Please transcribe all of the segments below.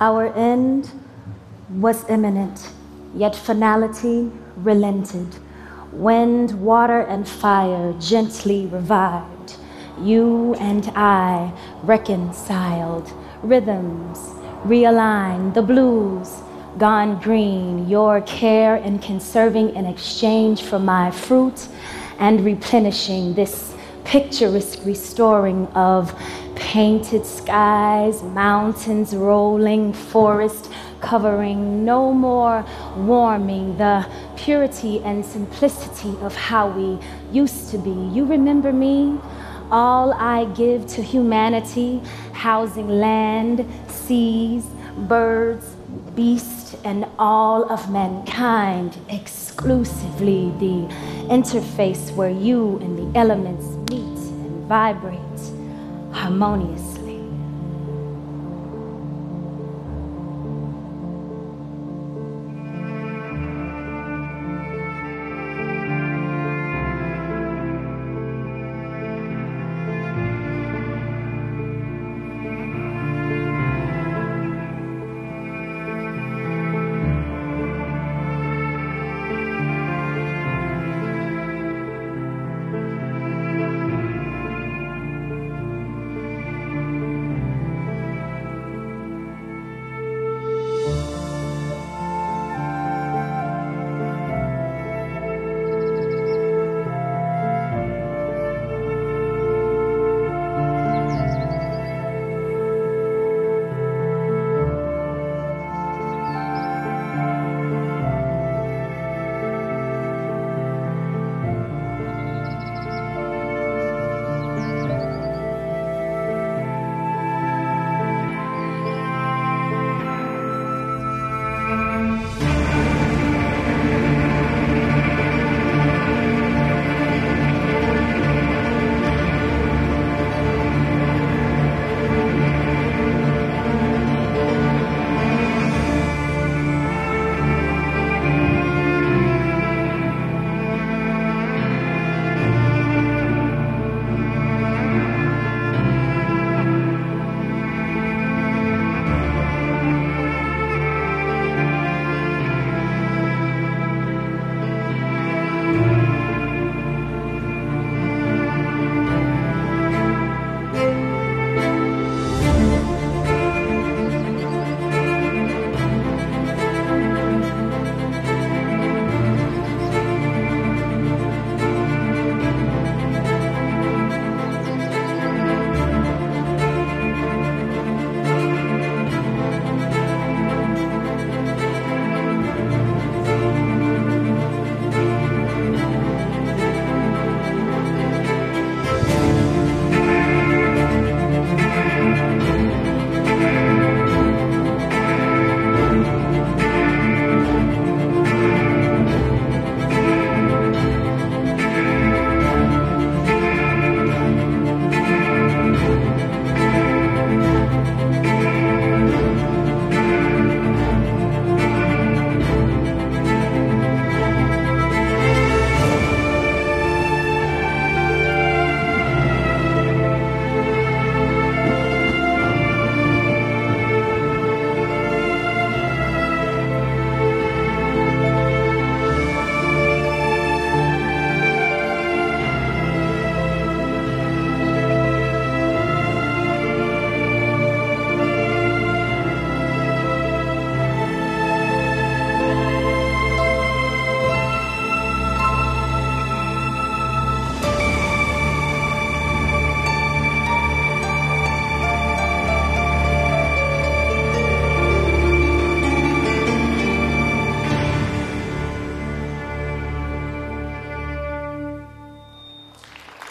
Our end was imminent, yet finality relented. Wind, water, and fire gently revived. You and I reconciled. Rhythms realigned. The blues gone green. Your care in conserving in exchange for my fruit and replenishing this picturesque restoring of painted skies, mountains rolling, forest covering, no more warming the purity and simplicity of how we used to be. You remember me? All I give to humanity, housing land, seas, birds, beasts, and all of mankind, exclusively the interface where you and the elements meet and vibrate harmoniously.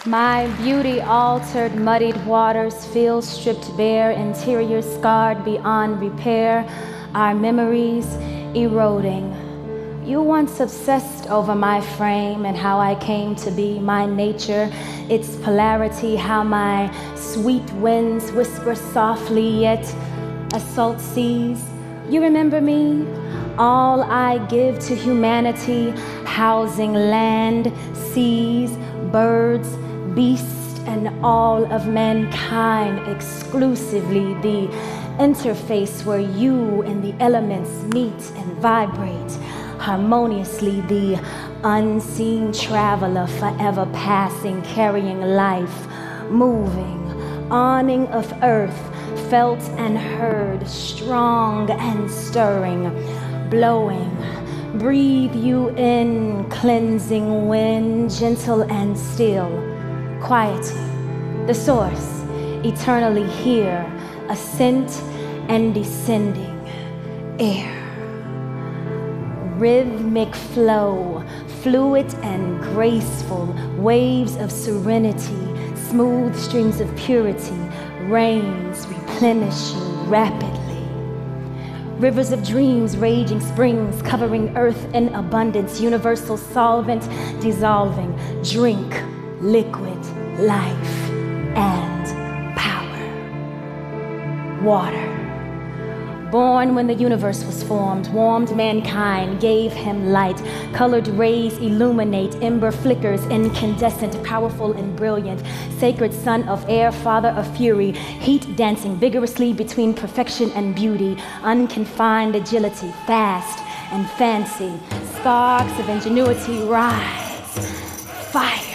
My beauty altered, muddied waters, fields stripped bare, interior scarred beyond repair, our memories eroding. You once obsessed over my frame and how I came to be, my nature, its polarity, how my sweet winds whisper softly yet assault seas. You remember me? All I give to humanity, housing land, seas, birds, beast and all of mankind exclusively the interface where you and the elements meet and vibrate harmoniously. The unseen traveler, forever passing, carrying life, moving, awning of earth, felt and heard, strong and stirring, blowing. Breathe you in, cleansing wind, gentle and still, quieting. The source, eternally here, ascent and descending air. Rhythmic flow, fluid and graceful, waves of serenity, smooth streams of purity, rains replenishing rapidly. Rivers of dreams, raging springs, covering earth in abundance, universal solvent dissolving, drink, liquid, life, and power. Water. Born when the universe was formed, warmed mankind, gave him light. Colored rays illuminate, ember flickers, incandescent, powerful and brilliant. Sacred son of air, father of fury, heat dancing vigorously between perfection and beauty, unconfined agility, fast and fancy. Sparks of ingenuity rise. Fire